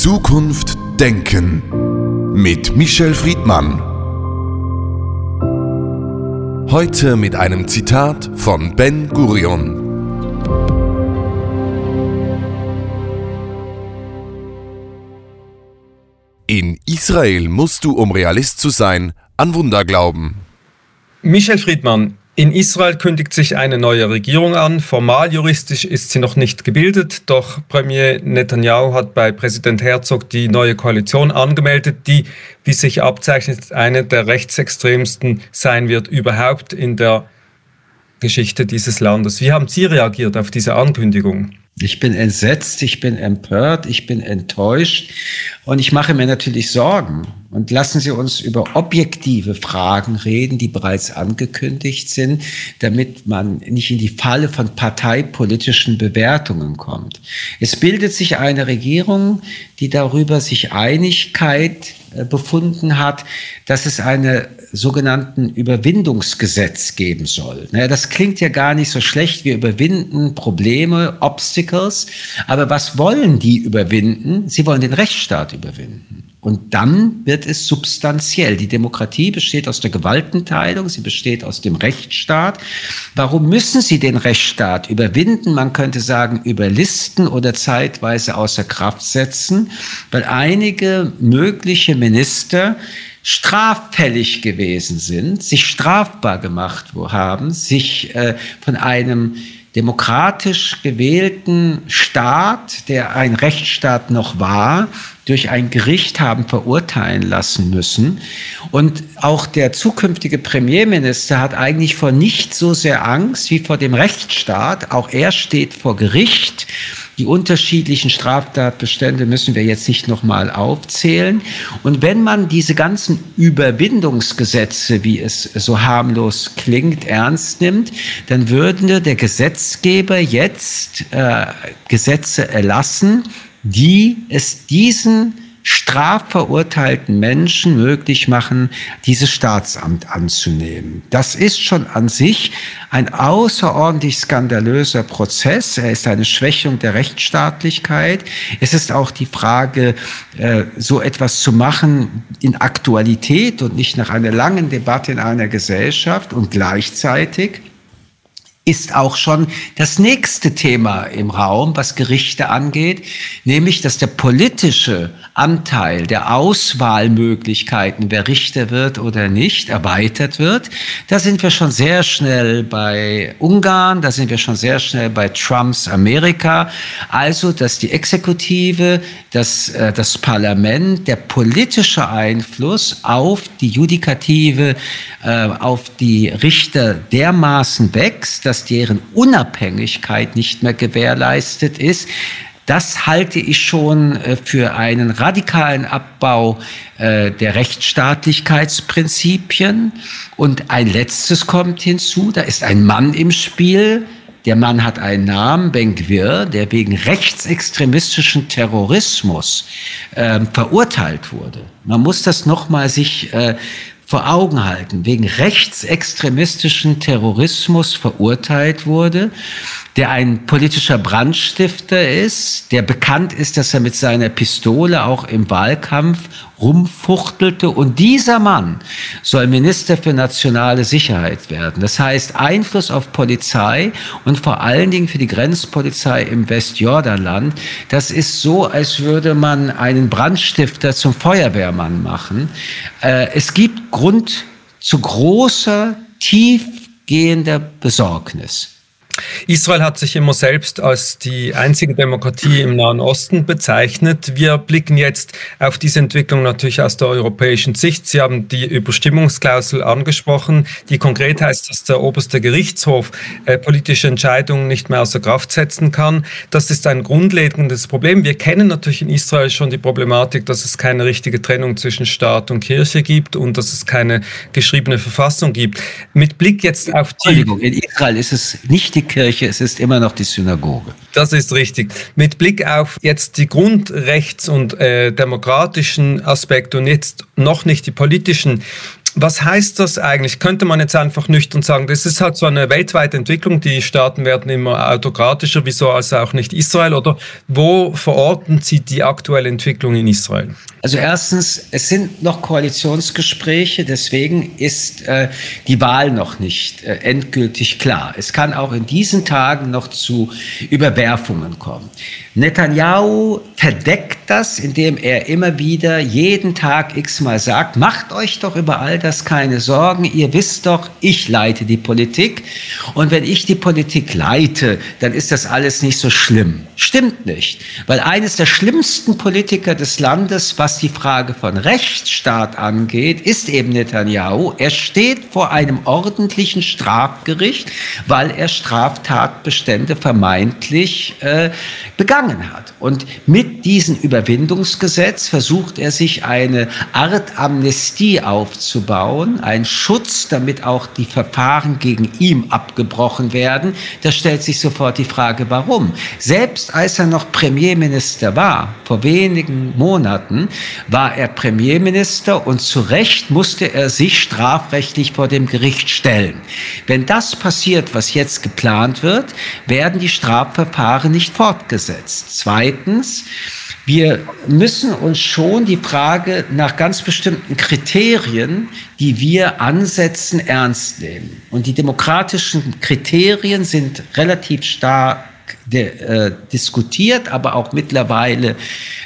Zukunft denken mit Michel Friedmann. Heute mit einem Zitat von Ben Gurion. In Israel musst du, um Realist zu sein, an Wunder glauben. Michel Friedmann, in Israel kündigt sich eine neue Regierung an. Formal juristisch ist sie noch nicht gebildet, doch Premier Netanyahu hat bei Präsident Herzog die neue Koalition angemeldet, die, wie sich abzeichnet, eine der rechtsextremsten sein wird überhaupt in der Geschichte dieses Landes. Wie haben Sie reagiert auf diese Ankündigung? Ich bin entsetzt, ich bin empört, ich bin enttäuscht und ich mache mir natürlich Sorgen. Und lassen Sie uns über objektive Fragen reden, die bereits angekündigt sind, damit man nicht in die Falle von parteipolitischen Bewertungen kommt. Es bildet sich eine Regierung, die darüber sich Einigkeit befunden hat, dass es eine sogenannten Überwindungsgesetz geben soll. Das klingt ja gar nicht so schlecht. Wir überwinden Probleme, Obstacles. Aber was wollen die überwinden? Sie wollen den Rechtsstaat überwinden. Und dann wird es substanziell. Die Demokratie besteht aus der Gewaltenteilung, sie besteht aus dem Rechtsstaat. Warum müssen sie den Rechtsstaat überwinden? Man könnte sagen, überlisten oder zeitweise außer Kraft setzen, weil einige mögliche Minister straffällig gewesen sind, sich strafbar gemacht haben, sich äh, von einem demokratisch gewählten Staat, der ein Rechtsstaat noch war, durch ein Gericht haben verurteilen lassen müssen. Und auch der zukünftige Premierminister hat eigentlich vor nicht so sehr Angst wie vor dem Rechtsstaat. Auch er steht vor Gericht. Die unterschiedlichen Straftatbestände müssen wir jetzt nicht nochmal aufzählen. Und wenn man diese ganzen Überwindungsgesetze, wie es so harmlos klingt, ernst nimmt, dann würde der Gesetzgeber jetzt äh, Gesetze erlassen, die es diesen strafverurteilten Menschen möglich machen, dieses Staatsamt anzunehmen. Das ist schon an sich ein außerordentlich skandalöser Prozess. Er ist eine Schwächung der Rechtsstaatlichkeit. Es ist auch die Frage, äh, so etwas zu machen in Aktualität und nicht nach einer langen Debatte in einer Gesellschaft und gleichzeitig ist auch schon das nächste Thema im Raum, was Gerichte angeht, nämlich dass der politische Anteil der Auswahlmöglichkeiten, wer Richter wird oder nicht, erweitert wird. Da sind wir schon sehr schnell bei Ungarn, da sind wir schon sehr schnell bei Trumps Amerika. Also, dass die Exekutive, das, äh, das Parlament, der politische Einfluss auf die Judikative, äh, auf die Richter dermaßen wächst, dass deren Unabhängigkeit nicht mehr gewährleistet ist. Das halte ich schon äh, für einen radikalen Abbau äh, der Rechtsstaatlichkeitsprinzipien. Und ein letztes kommt hinzu, da ist ein Mann im Spiel, der Mann hat einen Namen, Ben Gwir, der wegen rechtsextremistischen Terrorismus äh, verurteilt wurde. Man muss das nochmal sich äh, vor Augen halten, wegen rechtsextremistischen Terrorismus verurteilt wurde, der ein politischer Brandstifter ist, der bekannt ist, dass er mit seiner Pistole auch im Wahlkampf rumfuchtelte. Und dieser Mann soll Minister für nationale Sicherheit werden. Das heißt, Einfluss auf Polizei und vor allen Dingen für die Grenzpolizei im Westjordanland. Das ist so, als würde man einen Brandstifter zum Feuerwehrmann machen. Äh, es gibt Grund zu großer, tiefgehender Besorgnis. Israel hat sich immer selbst als die einzige Demokratie im Nahen Osten bezeichnet. Wir blicken jetzt auf diese Entwicklung natürlich aus der europäischen Sicht. Sie haben die Überstimmungsklausel angesprochen, die konkret heißt, dass der oberste Gerichtshof äh, politische Entscheidungen nicht mehr außer Kraft setzen kann. Das ist ein grundlegendes Problem. Wir kennen natürlich in Israel schon die Problematik, dass es keine richtige Trennung zwischen Staat und Kirche gibt und dass es keine geschriebene Verfassung gibt. Mit Blick jetzt auf die... Entschuldigung, in Israel ist es nicht die Kirche, es ist immer noch die Synagoge. Das ist richtig. Mit Blick auf jetzt die Grundrechts- und äh, demokratischen Aspekte und jetzt noch nicht die politischen, was heißt das eigentlich? Könnte man jetzt einfach nüchtern sagen, das ist halt so eine weltweite Entwicklung, die Staaten werden immer autokratischer, wieso also auch nicht Israel? Oder wo verorten Sie die aktuelle Entwicklung in Israel? Also erstens, es sind noch Koalitionsgespräche, deswegen ist äh, die Wahl noch nicht äh, endgültig klar. Es kann auch in diesen Tagen noch zu Überwerfungen kommen. Netanyahu verdeckt das, indem er immer wieder jeden Tag x-mal sagt, macht euch doch über all das keine Sorgen, ihr wisst doch, ich leite die Politik und wenn ich die Politik leite, dann ist das alles nicht so schlimm. Stimmt nicht, weil eines der schlimmsten Politiker des Landes, was die Frage von Rechtsstaat angeht, ist eben Netanyahu. Er steht vor einem ordentlichen Strafgericht, weil er Straftatbestände vermeintlich äh, begangen hat. Und mit diesem Überwindungsgesetz versucht er sich eine Art Amnestie aufzubauen, ein Schutz, damit auch die Verfahren gegen ihn abgebrochen werden. Da stellt sich sofort die Frage, warum? Selbst als er noch Premierminister war, vor wenigen Monaten, war er Premierminister und zu Recht musste er sich strafrechtlich vor dem Gericht stellen. Wenn das passiert, was jetzt geplant wird, werden die Strafverfahren nicht fortgesetzt. Zweitens, wir müssen uns schon die Frage nach ganz bestimmten Kriterien, die wir ansetzen, ernst nehmen. Und die demokratischen Kriterien sind relativ stark de, äh, diskutiert, aber auch mittlerweile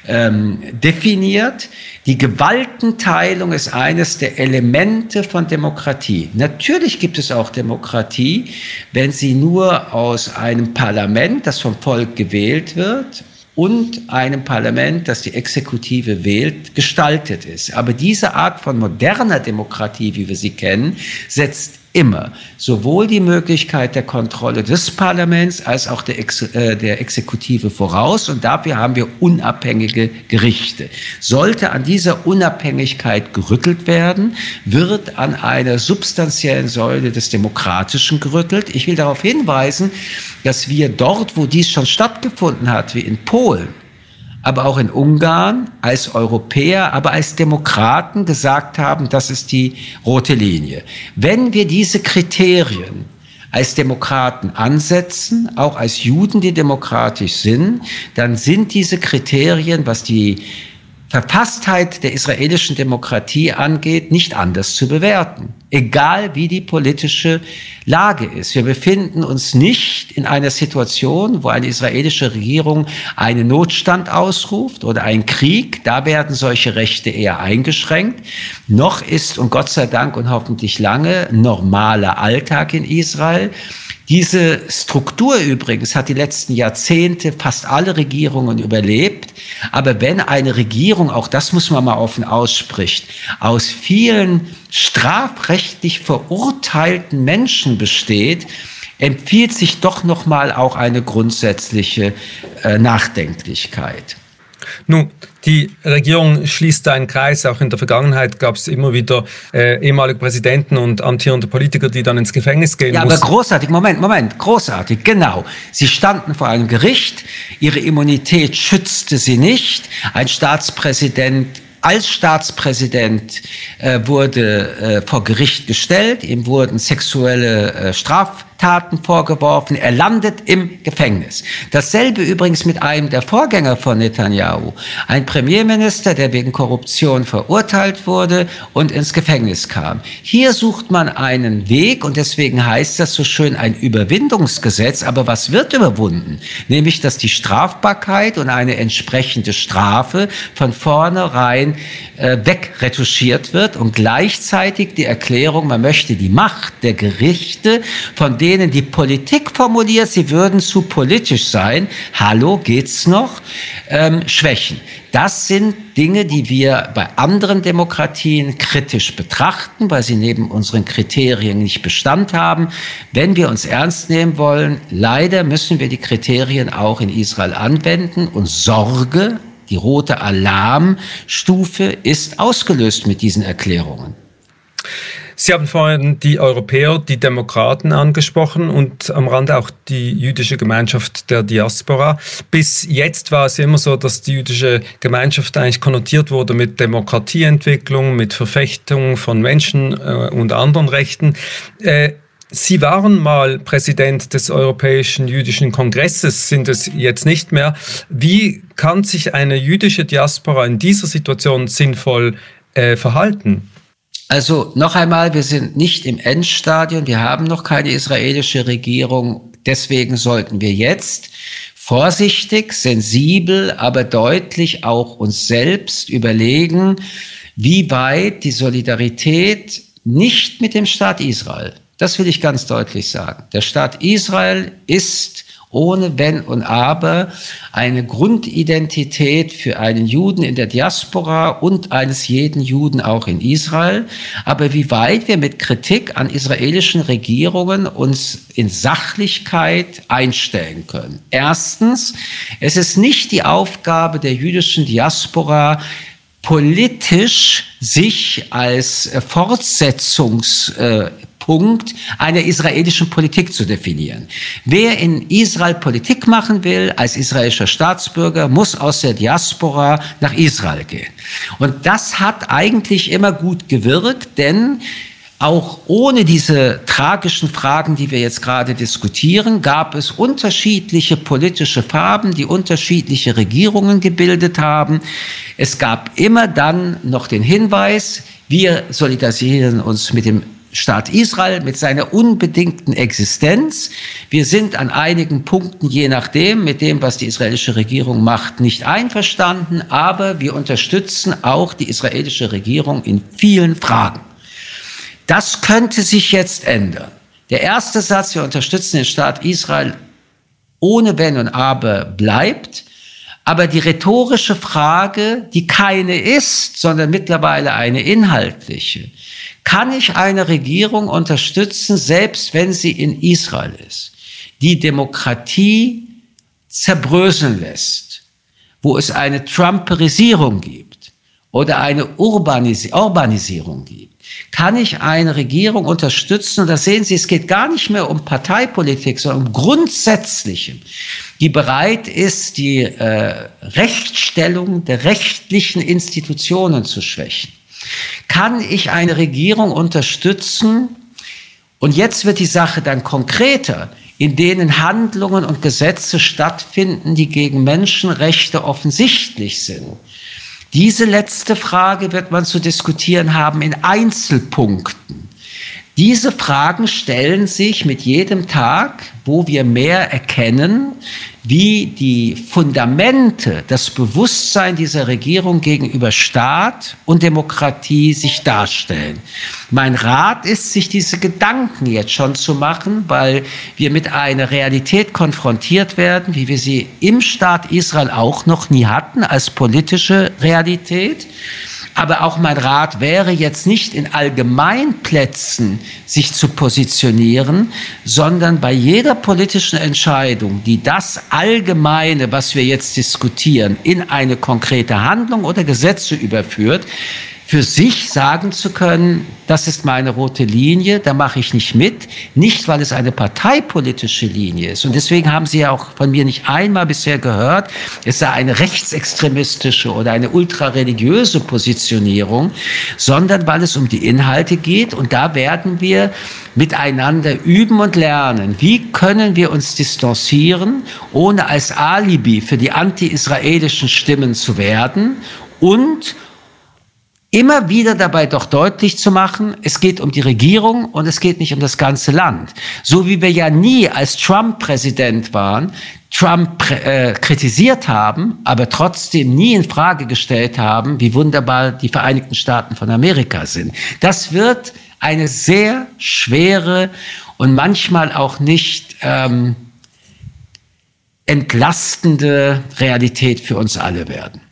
ähm, definiert. Die Gewaltenteilung ist eines der Elemente von Demokratie. Natürlich gibt es auch Demokratie, wenn sie nur aus einem Parlament, das vom Volk gewählt wird, und einem Parlament, das die Exekutive wählt, gestaltet ist. Aber diese Art von moderner Demokratie, wie wir sie kennen, setzt immer sowohl die Möglichkeit der Kontrolle des Parlaments als auch der, Ex äh, der Exekutive voraus. Und dafür haben wir unabhängige Gerichte. Sollte an dieser Unabhängigkeit gerüttelt werden, wird an einer substanziellen Säule des Demokratischen gerüttelt. Ich will darauf hinweisen, dass wir dort, wo dies schon stattgefunden hat, wie in Polen, aber auch in Ungarn als Europäer, aber als Demokraten gesagt haben, das ist die rote Linie. Wenn wir diese Kriterien als Demokraten ansetzen, auch als Juden, die demokratisch sind, dann sind diese Kriterien, was die Verfasstheit der israelischen Demokratie angeht, nicht anders zu bewerten. Egal wie die politische Lage ist. Wir befinden uns nicht in einer Situation, wo eine israelische Regierung einen Notstand ausruft oder einen Krieg. Da werden solche Rechte eher eingeschränkt. Noch ist, und Gott sei Dank und hoffentlich lange, normaler Alltag in Israel. Diese Struktur übrigens hat die letzten Jahrzehnte fast alle Regierungen überlebt. Aber wenn eine Regierung, auch das muss man mal offen ausspricht, aus vielen strafrechtlich verurteilten Menschen besteht, empfiehlt sich doch noch mal auch eine grundsätzliche äh, Nachdenklichkeit. Nun, die Regierung schließt einen Kreis. Auch in der Vergangenheit gab es immer wieder äh, ehemalige Präsidenten und amtierende Politiker, die dann ins Gefängnis gehen ja, mussten. aber großartig, Moment, Moment, großartig, genau. Sie standen vor einem Gericht, ihre Immunität schützte sie nicht. Ein Staatspräsident als Staatspräsident äh, wurde äh, vor Gericht gestellt, ihm wurden sexuelle äh, Straf Taten vorgeworfen. Er landet im Gefängnis. Dasselbe übrigens mit einem der Vorgänger von Netanyahu. Ein Premierminister, der wegen Korruption verurteilt wurde und ins Gefängnis kam. Hier sucht man einen Weg und deswegen heißt das so schön ein Überwindungsgesetz. Aber was wird überwunden? Nämlich, dass die Strafbarkeit und eine entsprechende Strafe von vornherein äh, wegretuschiert wird und gleichzeitig die Erklärung, man möchte die Macht der Gerichte von denen die Politik formuliert, sie würden zu politisch sein, hallo, geht's noch, ähm, schwächen. Das sind Dinge, die wir bei anderen Demokratien kritisch betrachten, weil sie neben unseren Kriterien nicht Bestand haben. Wenn wir uns ernst nehmen wollen, leider müssen wir die Kriterien auch in Israel anwenden und Sorge, die rote Alarmstufe ist ausgelöst mit diesen Erklärungen. Sie haben vorhin die Europäer, die Demokraten angesprochen und am Rande auch die jüdische Gemeinschaft der Diaspora. Bis jetzt war es immer so, dass die jüdische Gemeinschaft eigentlich konnotiert wurde mit Demokratieentwicklung, mit Verfechtung von Menschen äh, und anderen Rechten. Äh, Sie waren mal Präsident des Europäischen Jüdischen Kongresses, sind es jetzt nicht mehr. Wie kann sich eine jüdische Diaspora in dieser Situation sinnvoll äh, verhalten? Also noch einmal, wir sind nicht im Endstadium, wir haben noch keine israelische Regierung. Deswegen sollten wir jetzt vorsichtig, sensibel, aber deutlich auch uns selbst überlegen, wie weit die Solidarität nicht mit dem Staat Israel, das will ich ganz deutlich sagen. Der Staat Israel ist ohne Wenn und Aber eine Grundidentität für einen Juden in der Diaspora und eines jeden Juden auch in Israel. Aber wie weit wir mit Kritik an israelischen Regierungen uns in Sachlichkeit einstellen können. Erstens, es ist nicht die Aufgabe der jüdischen Diaspora, politisch sich als Fortsetzungs Punkt einer israelischen Politik zu definieren. Wer in Israel Politik machen will als israelischer Staatsbürger, muss aus der Diaspora nach Israel gehen. Und das hat eigentlich immer gut gewirkt, denn auch ohne diese tragischen Fragen, die wir jetzt gerade diskutieren, gab es unterschiedliche politische Farben, die unterschiedliche Regierungen gebildet haben. Es gab immer dann noch den Hinweis, wir solidarisieren uns mit dem Staat Israel mit seiner unbedingten Existenz. Wir sind an einigen Punkten, je nachdem, mit dem, was die israelische Regierung macht, nicht einverstanden, aber wir unterstützen auch die israelische Regierung in vielen Fragen. Das könnte sich jetzt ändern. Der erste Satz, wir unterstützen den Staat Israel ohne Wenn und Aber bleibt. Aber die rhetorische Frage, die keine ist, sondern mittlerweile eine inhaltliche, kann ich eine Regierung unterstützen, selbst wenn sie in Israel ist, die Demokratie zerbröseln lässt, wo es eine Trumperisierung gibt oder eine Urbanis Urbanisierung gibt? Kann ich eine Regierung unterstützen? Und da sehen Sie, es geht gar nicht mehr um Parteipolitik, sondern um Grundsätzlichem, die bereit ist, die äh, Rechtsstellung der rechtlichen Institutionen zu schwächen kann ich eine Regierung unterstützen? Und jetzt wird die Sache dann konkreter, in denen Handlungen und Gesetze stattfinden, die gegen Menschenrechte offensichtlich sind. Diese letzte Frage wird man zu diskutieren haben in Einzelpunkten. Diese Fragen stellen sich mit jedem Tag, wo wir mehr erkennen, wie die Fundamente, das Bewusstsein dieser Regierung gegenüber Staat und Demokratie sich darstellen. Mein Rat ist, sich diese Gedanken jetzt schon zu machen, weil wir mit einer Realität konfrontiert werden, wie wir sie im Staat Israel auch noch nie hatten, als politische Realität. Aber auch mein Rat wäre jetzt nicht in Allgemeinplätzen sich zu positionieren, sondern bei jeder politischen Entscheidung, die das Allgemeine, was wir jetzt diskutieren, in eine konkrete Handlung oder Gesetze überführt, für sich sagen zu können, das ist meine rote Linie, da mache ich nicht mit, nicht weil es eine parteipolitische Linie ist. Und deswegen haben Sie ja auch von mir nicht einmal bisher gehört, es sei eine rechtsextremistische oder eine ultrareligiöse Positionierung, sondern weil es um die Inhalte geht. Und da werden wir miteinander üben und lernen. Wie können wir uns distanzieren, ohne als Alibi für die anti-israelischen Stimmen zu werden und immer wieder dabei doch deutlich zu machen, es geht um die Regierung und es geht nicht um das ganze Land. So wie wir ja nie als Trump Präsident waren, Trump äh, kritisiert haben, aber trotzdem nie in Frage gestellt haben, wie wunderbar die Vereinigten Staaten von Amerika sind. Das wird eine sehr schwere und manchmal auch nicht ähm, entlastende Realität für uns alle werden.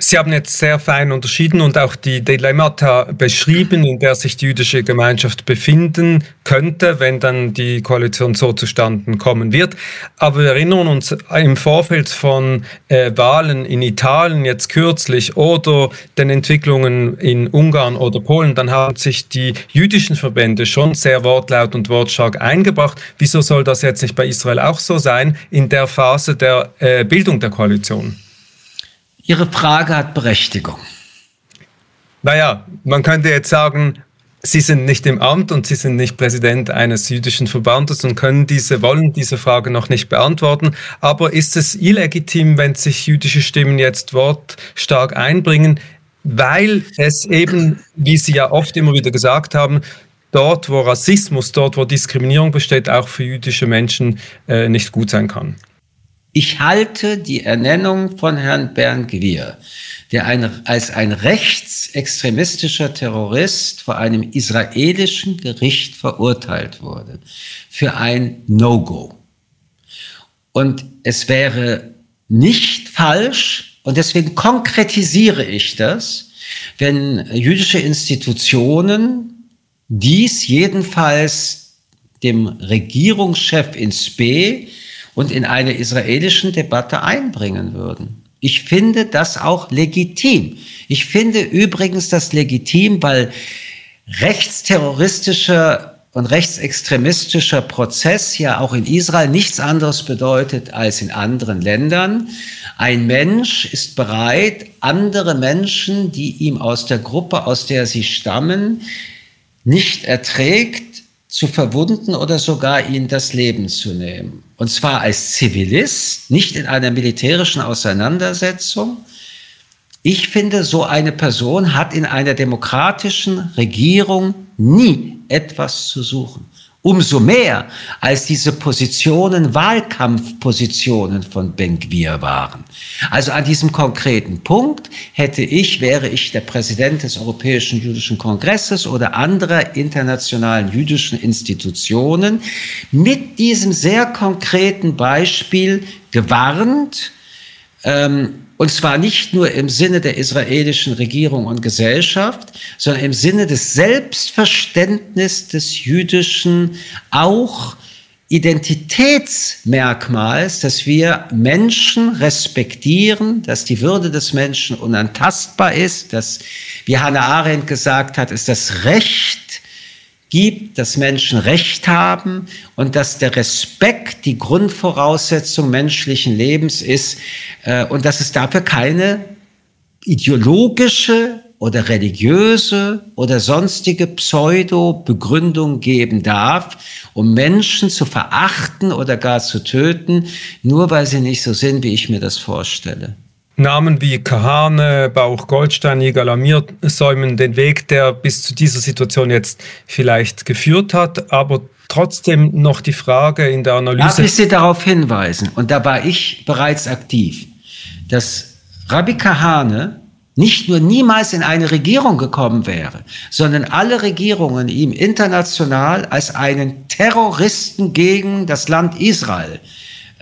Sie haben jetzt sehr fein unterschieden und auch die Dilemmata beschrieben, in der sich die jüdische Gemeinschaft befinden könnte, wenn dann die Koalition so zustande kommen wird. Aber wir erinnern uns im Vorfeld von äh, Wahlen in Italien jetzt kürzlich oder den Entwicklungen in Ungarn oder Polen, dann haben sich die jüdischen Verbände schon sehr wortlaut und wortstark eingebracht. Wieso soll das jetzt nicht bei Israel auch so sein in der Phase der äh, Bildung der Koalition? Ihre Frage hat Berechtigung. Naja, man könnte jetzt sagen, Sie sind nicht im Amt und Sie sind nicht Präsident eines jüdischen Verbandes und können diese, wollen diese Frage noch nicht beantworten. Aber ist es illegitim, wenn sich jüdische Stimmen jetzt wortstark einbringen, weil es eben, wie Sie ja oft immer wieder gesagt haben, dort, wo Rassismus, dort, wo Diskriminierung besteht, auch für jüdische Menschen äh, nicht gut sein kann? Ich halte die Ernennung von Herrn Bernd Gwier, der ein, als ein rechtsextremistischer Terrorist vor einem israelischen Gericht verurteilt wurde, für ein No-Go. Und es wäre nicht falsch, und deswegen konkretisiere ich das, wenn jüdische Institutionen dies jedenfalls dem Regierungschef ins B und in eine israelischen Debatte einbringen würden. Ich finde das auch legitim. Ich finde übrigens das legitim, weil rechtsterroristischer und rechtsextremistischer Prozess ja auch in Israel nichts anderes bedeutet als in anderen Ländern. Ein Mensch ist bereit, andere Menschen, die ihm aus der Gruppe, aus der sie stammen, nicht erträgt, zu verwunden oder sogar ihnen das Leben zu nehmen. Und zwar als Zivilist, nicht in einer militärischen Auseinandersetzung. Ich finde, so eine Person hat in einer demokratischen Regierung nie etwas zu suchen. Umso mehr, als diese Positionen Wahlkampfpositionen von Ben-Gvir waren. Also an diesem konkreten Punkt hätte ich, wäre ich der Präsident des Europäischen Jüdischen Kongresses oder anderer internationalen jüdischen Institutionen, mit diesem sehr konkreten Beispiel gewarnt, ähm, und zwar nicht nur im Sinne der israelischen Regierung und Gesellschaft, sondern im Sinne des Selbstverständnisses des Jüdischen, auch Identitätsmerkmals, dass wir Menschen respektieren, dass die Würde des Menschen unantastbar ist, dass, wie Hannah Arendt gesagt hat, ist das Recht gibt, dass Menschen Recht haben und dass der Respekt die Grundvoraussetzung menschlichen Lebens ist äh, und dass es dafür keine ideologische oder religiöse oder sonstige Pseudo-Begründung geben darf, um Menschen zu verachten oder gar zu töten, nur weil sie nicht so sind, wie ich mir das vorstelle. Namen wie Kahane, Bauch, Goldstein, Yigal Amir säumen den Weg, der bis zu dieser Situation jetzt vielleicht geführt hat, aber trotzdem noch die Frage in der Analyse. Darf ich Sie darauf hinweisen, und da war ich bereits aktiv, dass Rabbi Kahane nicht nur niemals in eine Regierung gekommen wäre, sondern alle Regierungen ihm international als einen Terroristen gegen das Land Israel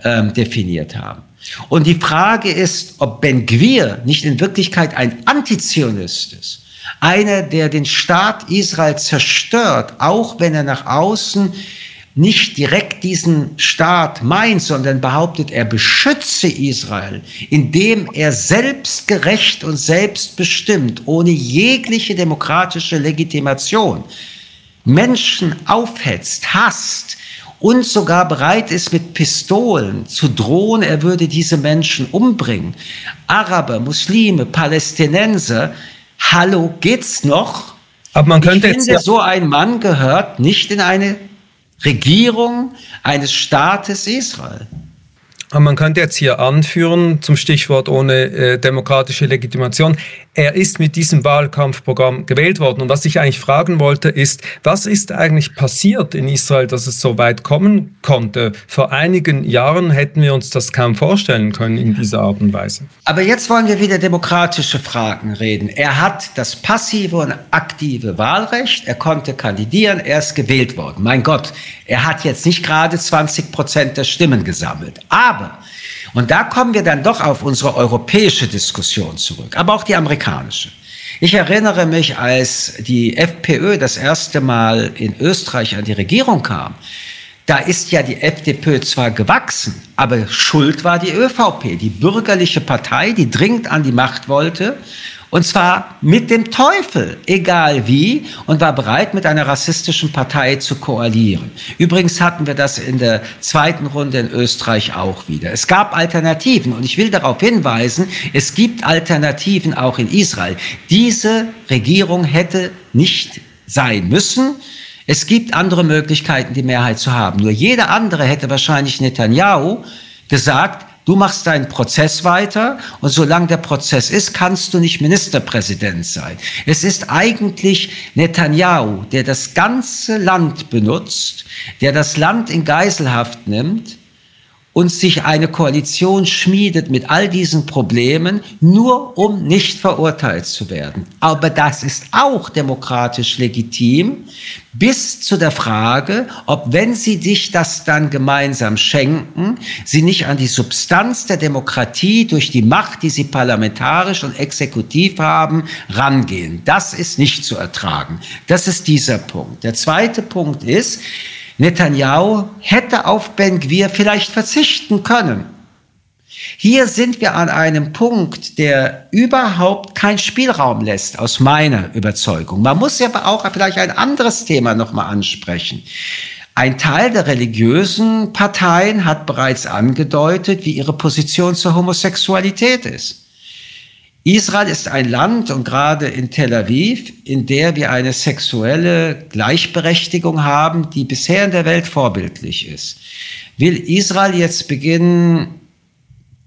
ähm, definiert haben. Und die Frage ist, ob Ben Gwir nicht in Wirklichkeit ein Antizionist ist. Einer, der den Staat Israel zerstört, auch wenn er nach außen nicht direkt diesen Staat meint, sondern behauptet, er beschütze Israel, indem er selbstgerecht und selbstbestimmt, ohne jegliche demokratische Legitimation, Menschen aufhetzt, hasst, und sogar bereit ist, mit Pistolen zu drohen, er würde diese Menschen umbringen. Araber, Muslime, Palästinenser, hallo, geht's noch? Aber man könnte ich finde, jetzt so ein Mann gehört nicht in eine Regierung eines Staates Israel. Man könnte jetzt hier anführen, zum Stichwort ohne äh, demokratische Legitimation, er ist mit diesem Wahlkampfprogramm gewählt worden. Und was ich eigentlich fragen wollte, ist, was ist eigentlich passiert in Israel, dass es so weit kommen konnte? Vor einigen Jahren hätten wir uns das kaum vorstellen können in dieser Art und Weise. Aber jetzt wollen wir wieder demokratische Fragen reden. Er hat das passive und aktive Wahlrecht, er konnte kandidieren, er ist gewählt worden. Mein Gott, er hat jetzt nicht gerade 20 Prozent der Stimmen gesammelt. Aber Und da kommen wir dann doch auf unsere europäische Diskussion zurück, aber auch die amerikanische. Ich erinnere mich, als die FPÖ das erste Mal in Österreich an die Regierung kam, da ist ja die FDP zwar gewachsen, aber schuld war die ÖVP, die bürgerliche Partei, die dringend an die Macht wollte und zwar mit dem Teufel, egal wie, und war bereit, mit einer rassistischen Partei zu koalieren. Übrigens hatten wir das in der zweiten Runde in Österreich auch wieder. Es gab Alternativen und ich will darauf hinweisen, es gibt Alternativen auch in Israel. Diese Regierung hätte nicht sein müssen. Es gibt andere Möglichkeiten, die Mehrheit zu haben. Nur jeder andere hätte wahrscheinlich Netanyahu gesagt, Du machst deinen Prozess weiter und solange der Prozess ist, kannst du nicht Ministerpräsident sein. Es ist eigentlich Netanyahu, der das ganze Land benutzt, der das Land in Geiselhaft nimmt und sich eine Koalition schmiedet mit all diesen Problemen, nur um nicht verurteilt zu werden. Aber das ist auch demokratisch legitim, bis zu der Frage, ob wenn sie dich das dann gemeinsam schenken, sie nicht an die Substanz der Demokratie durch die Macht, die sie parlamentarisch und exekutiv haben, rangehen. Das ist nicht zu ertragen. Das ist dieser Punkt. Der zweite Punkt ist, Netanyahu hätte auf Ben Gvir vielleicht verzichten können. Hier sind wir an einem Punkt, der überhaupt keinen Spielraum lässt, aus meiner Überzeugung. Man muss ja auch vielleicht ein anderes Thema nochmal ansprechen. Ein Teil der religiösen Parteien hat bereits angedeutet, wie ihre Position zur Homosexualität ist. Israel ist ein Land und gerade in Tel Aviv, in der wir eine sexuelle Gleichberechtigung haben, die bisher in der Welt vorbildlich ist. Will Israel jetzt beginnen,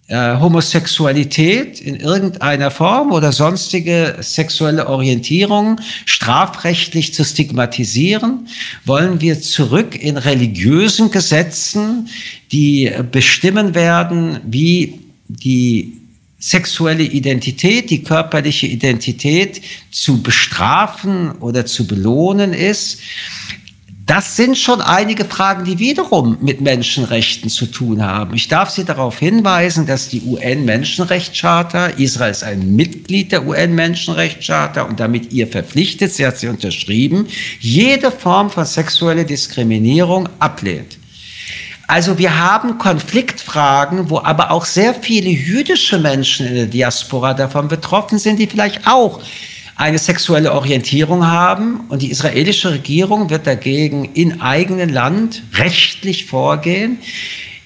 äh, Homosexualität in irgendeiner Form oder sonstige sexuelle Orientierung strafrechtlich zu stigmatisieren? Wollen wir zurück in religiösen Gesetzen, die bestimmen werden, wie die sexuelle Identität, die körperliche Identität zu bestrafen oder zu belohnen ist. Das sind schon einige Fragen, die wiederum mit Menschenrechten zu tun haben. Ich darf Sie darauf hinweisen, dass die UN-Menschenrechtscharta, Israel ist ein Mitglied der UN-Menschenrechtscharta und damit ihr verpflichtet, sie hat sie unterschrieben, jede Form von sexueller Diskriminierung ablehnt. Also wir haben Konfliktfragen, wo aber auch sehr viele jüdische Menschen in der Diaspora davon betroffen sind, die vielleicht auch eine sexuelle Orientierung haben. Und die israelische Regierung wird dagegen in eigenem Land rechtlich vorgehen.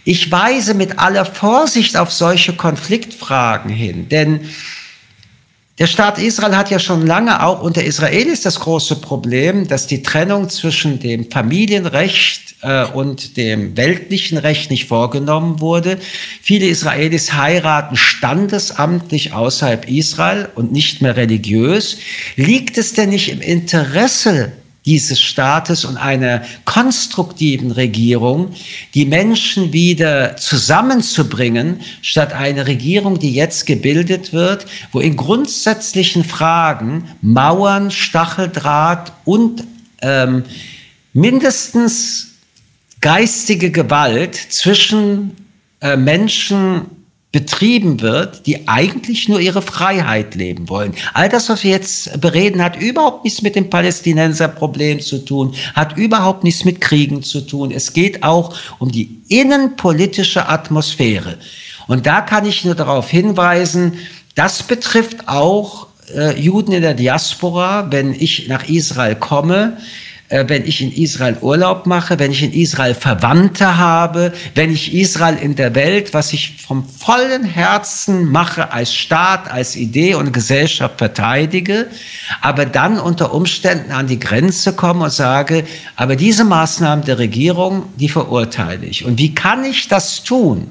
Ich weise mit aller Vorsicht auf solche Konfliktfragen hin, denn der Staat Israel hat ja schon lange auch unter Israelis das große Problem, dass die Trennung zwischen dem Familienrecht äh, und dem weltlichen Recht nicht vorgenommen wurde. Viele Israelis heiraten standesamtlich außerhalb Israel und nicht mehr religiös. Liegt es denn nicht im Interesse dieses Staates und einer konstruktiven Regierung, die Menschen wieder zusammenzubringen, statt eine Regierung, die jetzt gebildet wird, wo in grundsätzlichen Fragen Mauern, Stacheldraht und ähm, mindestens geistige Gewalt zwischen äh, Menschen betrieben wird, die eigentlich nur ihre Freiheit leben wollen. All das, was wir jetzt bereden, hat überhaupt nichts mit dem Palästinenserproblem zu tun, hat überhaupt nichts mit Kriegen zu tun. Es geht auch um die innenpolitische Atmosphäre. Und da kann ich nur darauf hinweisen, das betrifft auch äh, Juden in der Diaspora, wenn ich nach Israel komme, wenn ich in Israel Urlaub mache, wenn ich in Israel Verwandte habe, wenn ich Israel in der Welt, was ich vom vollen Herzen mache, als Staat, als Idee und Gesellschaft verteidige, aber dann unter Umständen an die Grenze komme und sage, aber diese Maßnahmen der Regierung, die verurteile ich. Und wie kann ich das tun?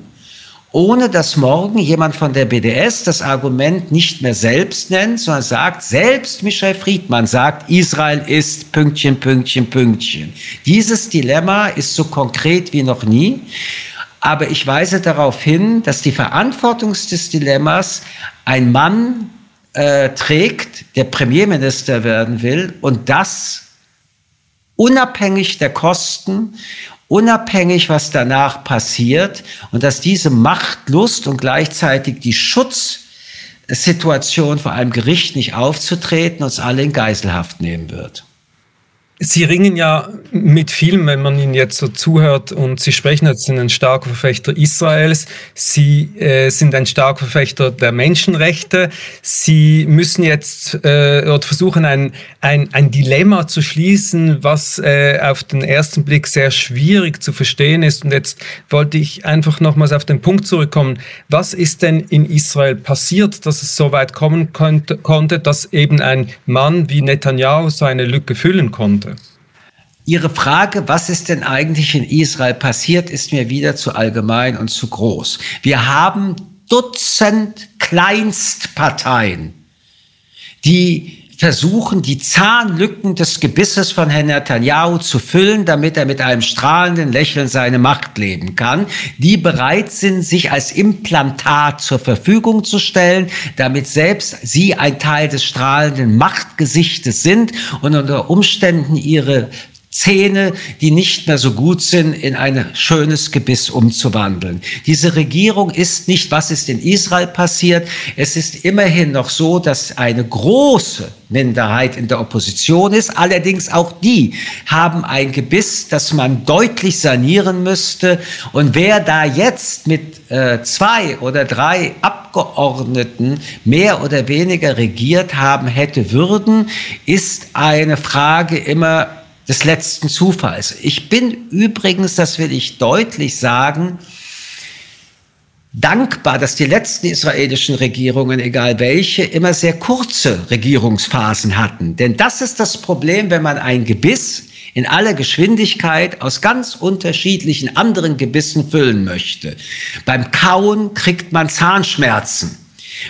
Ohne dass morgen jemand von der BDS das Argument nicht mehr selbst nennt, sondern sagt, selbst Michel Friedmann sagt, Israel ist Pünktchen, Pünktchen, Pünktchen. Dieses Dilemma ist so konkret wie noch nie. Aber ich weise darauf hin, dass die Verantwortung des Dilemmas ein Mann äh, trägt, der Premierminister werden will und das unabhängig der Kosten unabhängig, was danach passiert und dass diese Machtlust und gleichzeitig die Schutzsituation vor einem Gericht nicht aufzutreten uns alle in Geiselhaft nehmen wird. Sie ringen ja mit vielem, wenn man Ihnen jetzt so zuhört und Sie sprechen jetzt sind ein starker Verfechter Israels, Sie äh, sind ein starker Verfechter der Menschenrechte, Sie müssen jetzt äh, oder versuchen ein, ein, ein Dilemma zu schließen, was äh, auf den ersten Blick sehr schwierig zu verstehen ist. Und jetzt wollte ich einfach nochmals auf den Punkt zurückkommen, was ist denn in Israel passiert, dass es so weit kommen konnte, konnte dass eben ein Mann wie Netanyahu so eine Lücke füllen konnte? Ihre Frage, was ist denn eigentlich in Israel passiert, ist mir wieder zu allgemein und zu groß. Wir haben Dutzend Kleinstparteien, die versuchen, die Zahnlücken des Gebisses von Herrn Netanyahu zu füllen, damit er mit einem strahlenden Lächeln seine Macht leben kann, die bereit sind, sich als Implantat zur Verfügung zu stellen, damit selbst sie ein Teil des strahlenden Machtgesichtes sind und unter Umständen ihre Zähne, die nicht mehr so gut sind, in ein schönes Gebiss umzuwandeln. Diese Regierung ist nicht, was ist in Israel passiert. Es ist immerhin noch so, dass eine große Minderheit in der Opposition ist. Allerdings auch die haben ein Gebiss, das man deutlich sanieren müsste. Und wer da jetzt mit äh, zwei oder drei Abgeordneten mehr oder weniger regiert haben hätte würden, ist eine Frage immer des letzten Zufalls. Ich bin übrigens, das will ich deutlich sagen, dankbar, dass die letzten israelischen Regierungen, egal welche, immer sehr kurze Regierungsphasen hatten. Denn das ist das Problem, wenn man ein Gebiss in aller Geschwindigkeit aus ganz unterschiedlichen anderen Gebissen füllen möchte. Beim Kauen kriegt man Zahnschmerzen.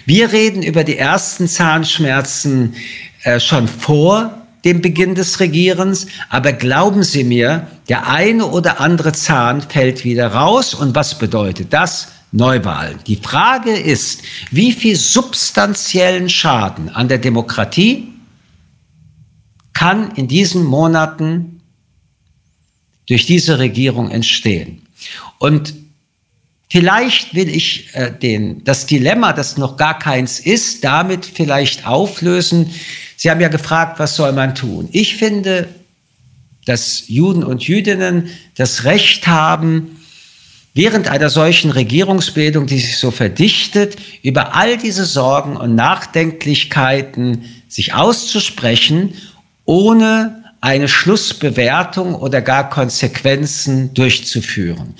Wir reden über die ersten Zahnschmerzen äh, schon vor dem Beginn des Regierens, aber glauben Sie mir, der eine oder andere Zahn fällt wieder raus. Und was bedeutet das? Neuwahlen. Die Frage ist, wie viel substanziellen Schaden an der Demokratie kann in diesen Monaten durch diese Regierung entstehen? Und Vielleicht will ich äh, den, das Dilemma, das noch gar keins ist, damit vielleicht auflösen, Sie haben ja gefragt, was soll man tun? Ich finde, dass Juden und Jüdinnen das Recht haben, während einer solchen Regierungsbildung, die sich so verdichtet, über all diese Sorgen und Nachdenklichkeiten sich auszusprechen, ohne eine Schlussbewertung oder gar Konsequenzen durchzuführen.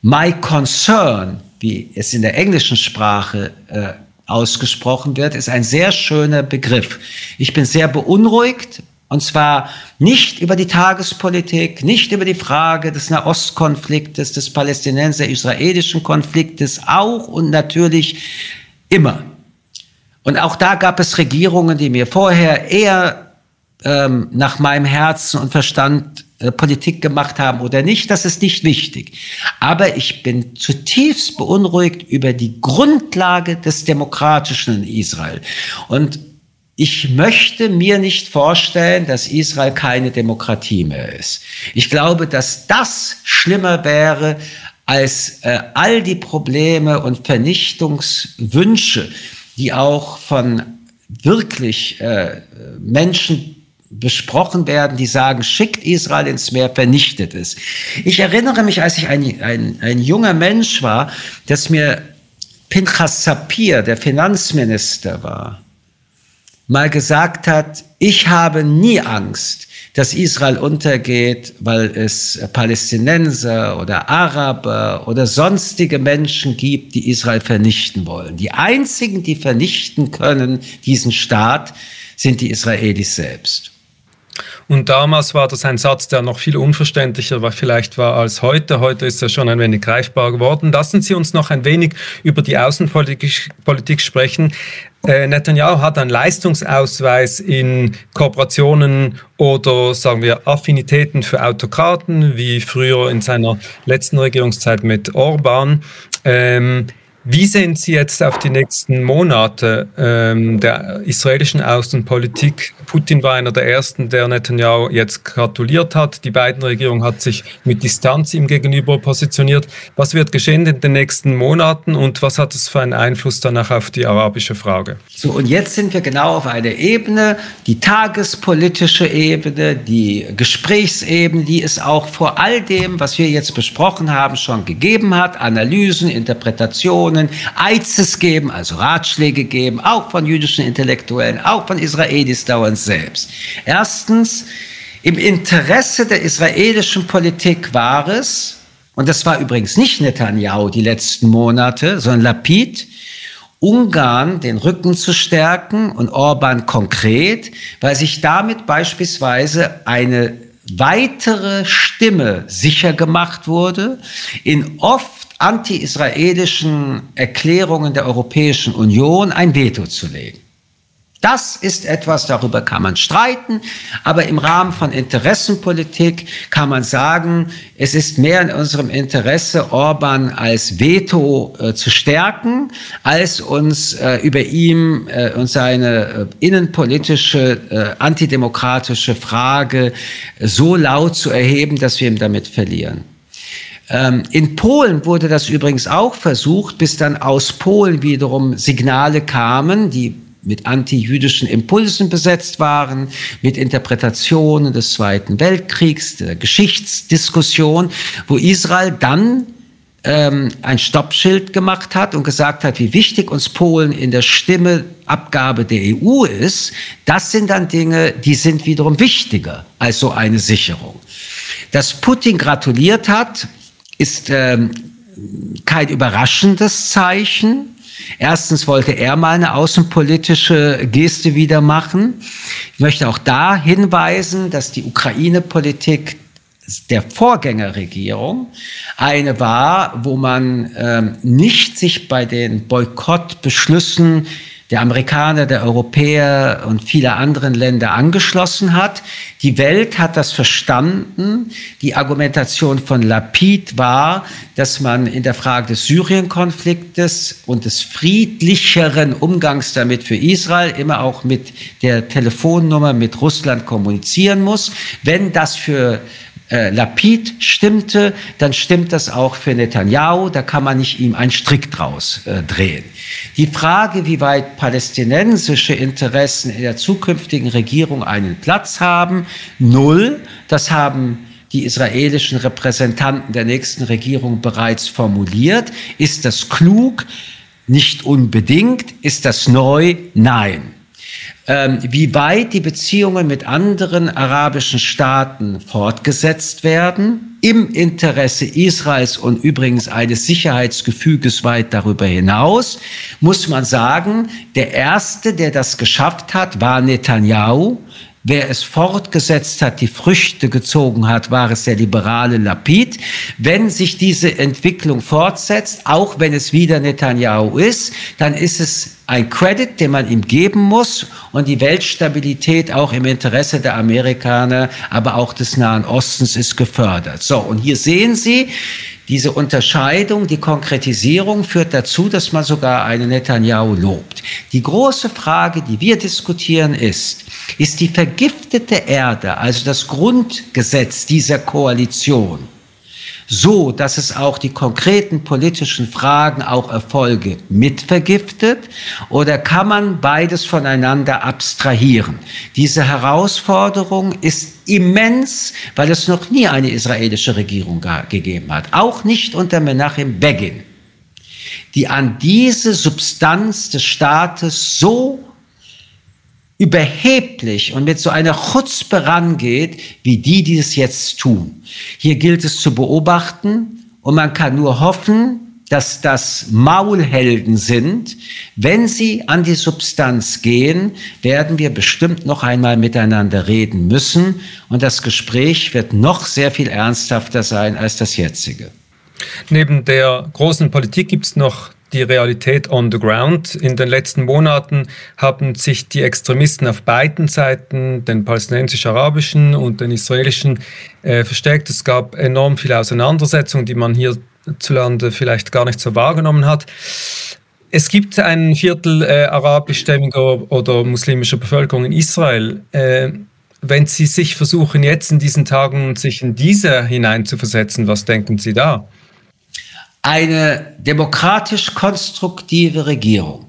My concern, wie es in der englischen Sprache äh, ausgesprochen wird, ist ein sehr schöner Begriff. Ich bin sehr beunruhigt, und zwar nicht über die Tagespolitik, nicht über die Frage des Nahostkonfliktes, des palästinenser-israelischen Konfliktes, auch und natürlich immer. Und auch da gab es Regierungen, die mir vorher eher ähm, nach meinem Herzen und Verstand Politik gemacht haben oder nicht, das ist nicht wichtig. Aber ich bin zutiefst beunruhigt über die Grundlage des Demokratischen in Israel. Und ich möchte mir nicht vorstellen, dass Israel keine Demokratie mehr ist. Ich glaube, dass das schlimmer wäre als äh, all die Probleme und Vernichtungswünsche, die auch von wirklich äh, Menschen besprochen werden, die sagen, schickt Israel ins Meer, vernichtet es. Ich erinnere mich, als ich ein, ein, ein junger Mensch war, dass mir Pinchas Sapir, der Finanzminister war, mal gesagt hat, ich habe nie Angst, dass Israel untergeht, weil es Palästinenser oder Araber oder sonstige Menschen gibt, die Israel vernichten wollen. Die einzigen, die vernichten können, diesen Staat, sind die Israelis selbst. Und damals war das ein Satz, der noch viel unverständlicher war, vielleicht war als heute. Heute ist er schon ein wenig greifbar geworden. Lassen Sie uns noch ein wenig über die Außenpolitik Politik sprechen. Äh, Netanyahu hat einen Leistungsausweis in Kooperationen oder sagen wir Affinitäten für Autokraten, wie früher in seiner letzten Regierungszeit mit Orban. Ähm, Wie sehen Sie jetzt auf die nächsten Monate ähm, der israelischen Außenpolitik? Putin war einer der ersten, der Netanyahu jetzt gratuliert hat. Die beiden Regierung hat sich mit Distanz ihm gegenüber positioniert. Was wird geschehen in den nächsten Monaten und was hat es für einen Einfluss danach auf die arabische Frage? So, und jetzt sind wir genau auf einer Ebene, die tagespolitische Ebene, die Gesprächsebene, die es auch vor all dem, was wir jetzt besprochen haben, schon gegeben hat. Analysen, Interpretationen Informationen, Eizes geben, also Ratschläge geben, auch von jüdischen Intellektuellen, auch von Israelis dauernd selbst. Erstens, im Interesse der israelischen Politik war es, und das war übrigens nicht Netanyahu die letzten Monate, sondern Lapid, Ungarn den Rücken zu stärken und Orban konkret, weil sich damit beispielsweise eine weitere Stimme sicher gemacht wurde in oft anti-israelischen Erklärungen der Europäischen Union ein Veto zu legen. Das ist etwas, darüber kann man streiten, aber im Rahmen von Interessenpolitik kann man sagen, es ist mehr in unserem Interesse, Orban als Veto äh, zu stärken, als uns äh, über ihm äh, und seine äh, innenpolitische, äh, antidemokratische Frage so laut zu erheben, dass wir ihm damit verlieren. Ähm, in Polen wurde das übrigens auch versucht, bis dann aus Polen wiederum Signale kamen, die mit antijüdischen Impulsen besetzt waren, mit Interpretationen des Zweiten Weltkriegs, der Geschichtsdiskussion, wo Israel dann ähm, ein Stoppschild gemacht hat und gesagt hat, wie wichtig uns Polen in der Stimmeabgabe der EU ist. Das sind dann Dinge, die sind wiederum wichtiger als so eine Sicherung. Dass Putin gratuliert hat, ist ähm, kein überraschendes Zeichen. Erstens wollte er mal eine außenpolitische Geste wieder machen. Ich möchte auch da hinweisen, dass die Ukraine-Politik der Vorgängerregierung eine war, wo man ähm, nicht sich bei den Boykottbeschlüssen der Amerikaner, der Europäer und vieler anderen Länder angeschlossen hat. Die Welt hat das verstanden. Die Argumentation von Lapid war, dass man in der Frage des Syrien-Konfliktes und des friedlicheren Umgangs damit für Israel immer auch mit der Telefonnummer mit Russland kommunizieren muss. Wenn das für äh, Lapid stimmte, dann stimmt das auch für Netanyahu. Da kann man nicht ihm einen Strick draus äh, drehen. Die Frage, wie weit palästinensische Interessen in der zukünftigen Regierung einen Platz haben, null. Das haben die israelischen Repräsentanten der nächsten Regierung bereits formuliert. Ist das klug? Nicht unbedingt. Ist das neu? Nein. Ähm, wie weit die Beziehungen mit anderen arabischen Staaten fortgesetzt werden, im Interesse Israels und übrigens eines Sicherheitsgefüges weit darüber hinaus, muss man sagen, der Erste, der das geschafft hat, war Netanyahu. Wer es fortgesetzt hat, die Früchte gezogen hat, war es der liberale Lapid. Wenn sich diese Entwicklung fortsetzt, auch wenn es wieder Netanyahu ist, dann ist es ein Credit, den man ihm geben muss und die Weltstabilität auch im Interesse der Amerikaner, aber auch des Nahen Ostens ist gefördert. So, und hier sehen Sie, diese Unterscheidung, die Konkretisierung führt dazu, dass man sogar einen Netanyahu lobt. Die große Frage, die wir diskutieren, ist, ist die vergiftete Erde, also das Grundgesetz dieser Koalition, so, dass es auch die konkreten politischen Fragen, auch Erfolge mitvergiftet? Oder kann man beides voneinander abstrahieren? Diese Herausforderung ist immens, weil es noch nie eine israelische Regierung gegeben hat. Auch nicht unter Menachem Begin, die an diese Substanz des Staates so überheblich und mit so einer Chutzpe rangeht, wie die, die es jetzt tun. Hier gilt es zu beobachten und man kann nur hoffen, dass das Maulhelden sind. Wenn sie an die Substanz gehen, werden wir bestimmt noch einmal miteinander reden müssen und das Gespräch wird noch sehr viel ernsthafter sein als das jetzige. Neben der großen Politik gibt es noch die Realität on the ground. In den letzten Monaten haben sich die Extremisten auf beiden Seiten, den palästinensisch-arabischen und den israelischen, äh, verstärkt. Es gab enorm viele Auseinandersetzungen, die man hier hierzulande vielleicht gar nicht so wahrgenommen hat. Es gibt ein Viertel äh, arabischstämmiger oder muslimischer Bevölkerung in Israel. Äh, wenn Sie sich versuchen, jetzt in diesen Tagen sich in diese hineinzuversetzen, was denken Sie da? Eine demokratisch konstruktive Regierung,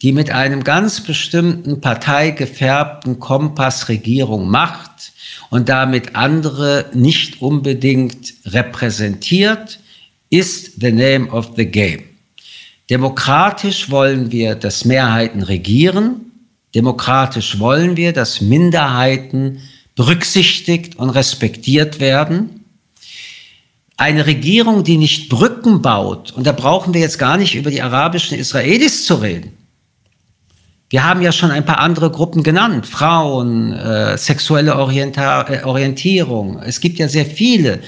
die mit einem ganz bestimmten parteigefärbten Kompass Regierung macht und damit andere nicht unbedingt repräsentiert, ist the name of the game. Demokratisch wollen wir, dass Mehrheiten regieren. Demokratisch wollen wir, dass Minderheiten berücksichtigt und respektiert werden. Eine Regierung, die nicht Brücken baut, und da brauchen wir jetzt gar nicht über die arabischen Israelis zu reden. Wir haben ja schon ein paar andere Gruppen genannt, Frauen, äh, sexuelle Orienta äh, Orientierung. Es gibt ja sehr viele,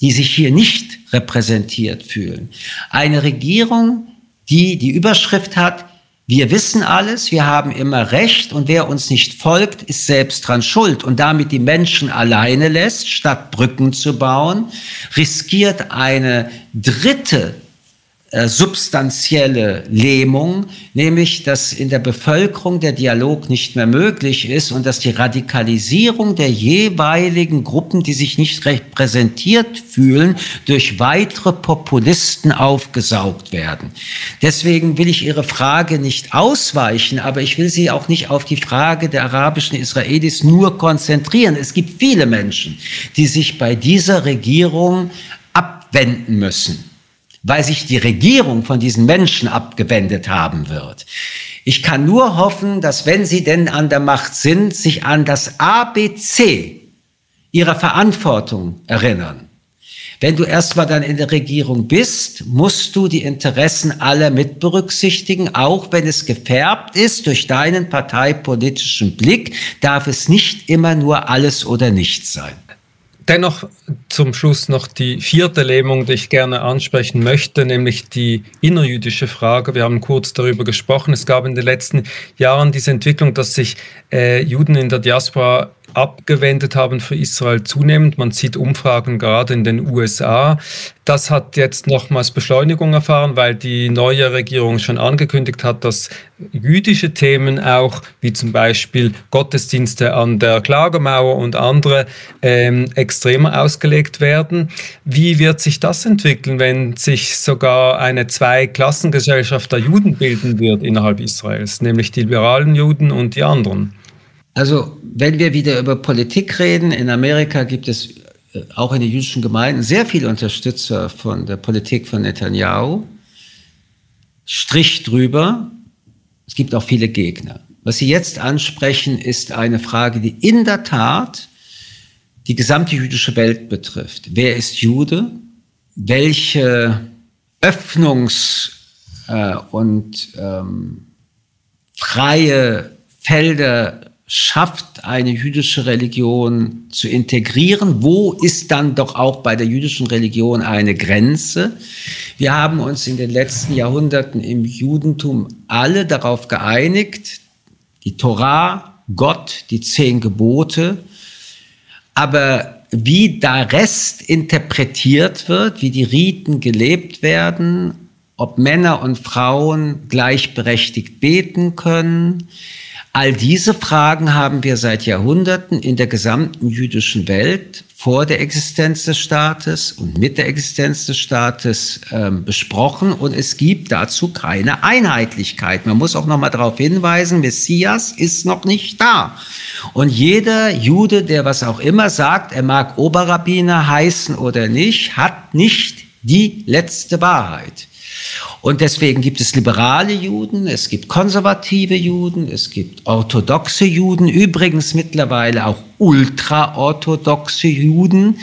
die sich hier nicht repräsentiert fühlen. Eine Regierung, die die Überschrift hat, wir wissen alles, wir haben immer Recht und wer uns nicht folgt, ist selbst dran schuld. Und damit die Menschen alleine lässt, statt Brücken zu bauen, riskiert eine dritte äh, substanzielle Lähmung, nämlich dass in der Bevölkerung der Dialog nicht mehr möglich ist und dass die Radikalisierung der jeweiligen Gruppen, die sich nicht repräsentiert fühlen, durch weitere Populisten aufgesaugt werden. Deswegen will ich Ihre Frage nicht ausweichen, aber ich will Sie auch nicht auf die Frage der arabischen Israelis nur konzentrieren. Es gibt viele Menschen, die sich bei dieser Regierung abwenden müssen weil sich die Regierung von diesen Menschen abgewendet haben wird. Ich kann nur hoffen, dass wenn sie denn an der Macht sind, sich an das ABC ihrer Verantwortung erinnern. Wenn du erstmal dann in der Regierung bist, musst du die Interessen aller mit berücksichtigen, auch wenn es gefärbt ist durch deinen parteipolitischen Blick, darf es nicht immer nur alles oder nichts sein. Dennoch zum Schluss noch die vierte Lähmung, die ich gerne ansprechen möchte, nämlich die innerjüdische Frage. Wir haben kurz darüber gesprochen. Es gab in den letzten Jahren diese Entwicklung, dass sich äh, Juden in der Diaspora abgewendet haben für Israel zunehmend. Man sieht Umfragen gerade in den USA. Das hat jetzt nochmals Beschleunigung erfahren, weil die neue Regierung schon angekündigt hat, dass jüdische Themen auch, wie zum Beispiel Gottesdienste an der Klagemauer und andere, ähm, extremer ausgelegt werden. Wie wird sich das entwickeln, wenn sich sogar eine Zweiklassengesellschaft der Juden bilden wird innerhalb Israels, nämlich die liberalen Juden und die anderen? Also, wenn wir wieder über Politik reden, in Amerika gibt es äh, auch in den jüdischen Gemeinden sehr viele Unterstützer von der Politik von Netanyahu. Strich drüber. Es gibt auch viele Gegner. Was Sie jetzt ansprechen, ist eine Frage, die in der Tat die gesamte jüdische Welt betrifft. Wer ist Jude? Welche Öffnungs- äh, und ähm, freie Felder schafft, eine jüdische Religion zu integrieren? Wo ist dann doch auch bei der jüdischen Religion eine Grenze? Wir haben uns in den letzten Jahrhunderten im Judentum alle darauf geeinigt, die Torah, Gott, die zehn Gebote, aber wie der Rest interpretiert wird, wie die Riten gelebt werden, ob Männer und Frauen gleichberechtigt beten können, All diese Fragen haben wir seit Jahrhunderten in der gesamten jüdischen Welt vor der Existenz des Staates und mit der Existenz des Staates äh, besprochen und es gibt dazu keine Einheitlichkeit. Man muss auch noch mal darauf hinweisen, Messias ist noch nicht da. Und jeder Jude, der was auch immer sagt, er mag Oberrabbiner heißen oder nicht, hat nicht die letzte Wahrheit. Und deswegen gibt es liberale Juden, es gibt konservative Juden, es gibt orthodoxe Juden, übrigens mittlerweile auch ultraorthodoxe Juden.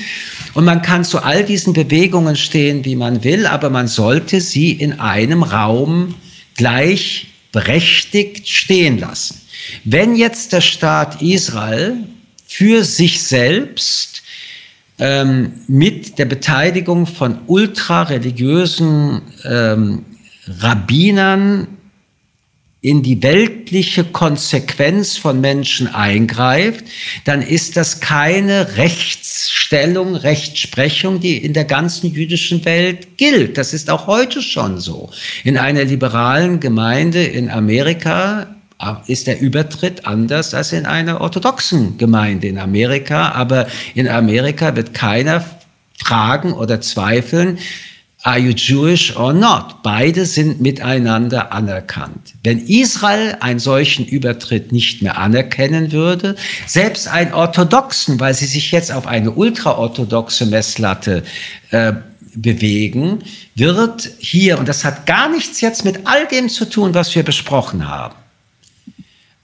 Und man kann zu all diesen Bewegungen stehen, wie man will, aber man sollte sie in einem Raum gleichberechtigt stehen lassen. Wenn jetzt der Staat Israel für sich selbst ähm, mit der Beteiligung von ultrareligiösen ähm, Rabbinern in die weltliche Konsequenz von Menschen eingreift, dann ist das keine Rechtsstellung, Rechtsprechung, die in der ganzen jüdischen Welt gilt. Das ist auch heute schon so. In einer liberalen Gemeinde in Amerika ist der Übertritt anders als in einer orthodoxen Gemeinde in Amerika. Aber in Amerika wird keiner fragen oder zweifeln, are you Jewish or not? Beide sind miteinander anerkannt. Wenn Israel einen solchen Übertritt nicht mehr anerkennen würde, selbst einen orthodoxen, weil sie sich jetzt auf eine ultraorthodoxe Messlatte äh, bewegen, wird hier, und das hat gar nichts jetzt mit all dem zu tun, was wir besprochen haben,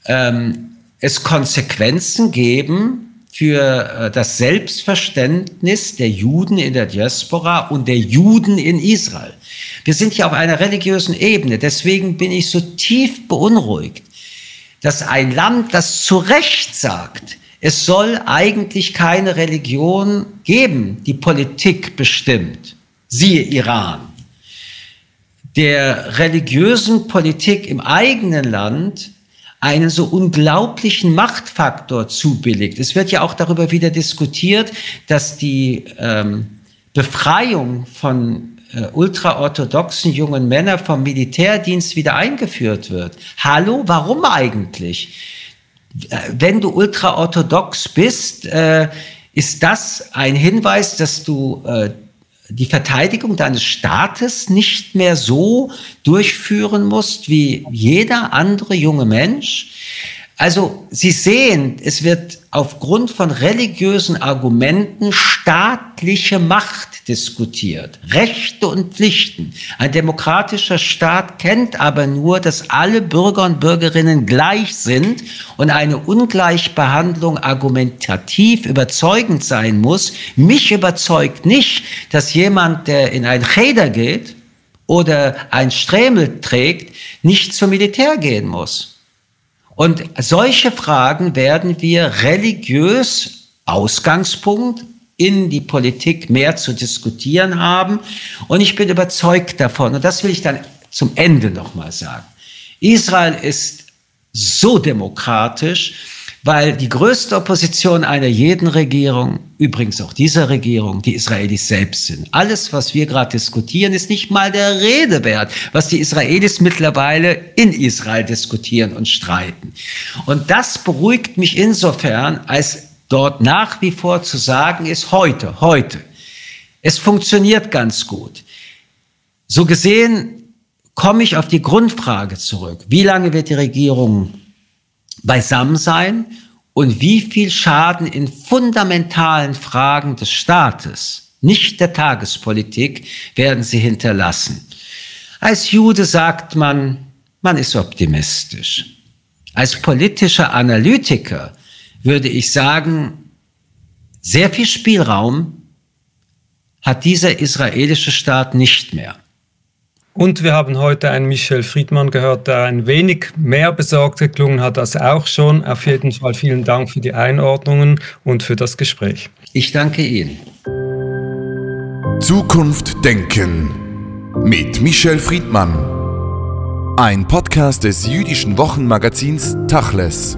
ähm, es Konsequenzen geben für äh, das Selbstverständnis der Juden in der Diaspora und der Juden in Israel. Wir sind hier auf einer religiösen Ebene. Deswegen bin ich so tief beunruhigt, dass ein Land, das zu Recht sagt, es soll eigentlich keine Religion geben, die Politik bestimmt. Siehe Iran. Der religiösen Politik im eigenen Land einen so unglaublichen Machtfaktor zubilligt. Es wird ja auch darüber wieder diskutiert, dass die ähm, Befreiung von äh, ultraorthodoxen jungen Männern vom Militärdienst wieder eingeführt wird. Hallo, warum eigentlich? Äh, wenn du ultraorthodox bist, äh, ist das ein Hinweis, dass du äh, die Verteidigung deines Staates nicht mehr so durchführen musst wie jeder andere junge Mensch. Also Sie sehen, es wird aufgrund von religiösen Argumenten staatliche Macht diskutiert, Rechte und Pflichten. Ein demokratischer Staat kennt aber nur, dass alle Bürger und Bürgerinnen gleich sind und eine Ungleichbehandlung argumentativ überzeugend sein muss. Mich überzeugt nicht, dass jemand, der in ein Cheder geht oder ein Strämel trägt, nicht zum Militär gehen muss. Und solche Fragen werden wir religiös Ausgangspunkt in die Politik mehr zu diskutieren haben. Und ich bin überzeugt davon, und das will ich dann zum Ende nochmal sagen. Israel ist so demokratisch, weil die größte Opposition einer jeden Regierung, übrigens auch dieser Regierung, die Israelis selbst sind. Alles, was wir gerade diskutieren, ist nicht mal der Rede wert, was die Israelis mittlerweile in Israel diskutieren und streiten. Und das beruhigt mich insofern, als dort nach wie vor zu sagen ist, heute, heute. Es funktioniert ganz gut. So gesehen komme ich auf die Grundfrage zurück. Wie lange wird die Regierung beisammen sein und wie viel Schaden in fundamentalen Fragen des Staates, nicht der Tagespolitik, werden sie hinterlassen. Als Jude sagt man, man ist optimistisch. Als politischer Analytiker würde ich sagen, sehr viel Spielraum hat dieser israelische Staat nicht mehr. Und wir haben heute einen Michel Friedmann gehört, der ein wenig mehr besorgt geklungen hat als auch schon. Auf jeden Fall vielen Dank für die Einordnungen und für das Gespräch. Ich danke Ihnen. Zukunft denken mit Michel Friedmann. Ein Podcast des jüdischen Wochenmagazins Tachles.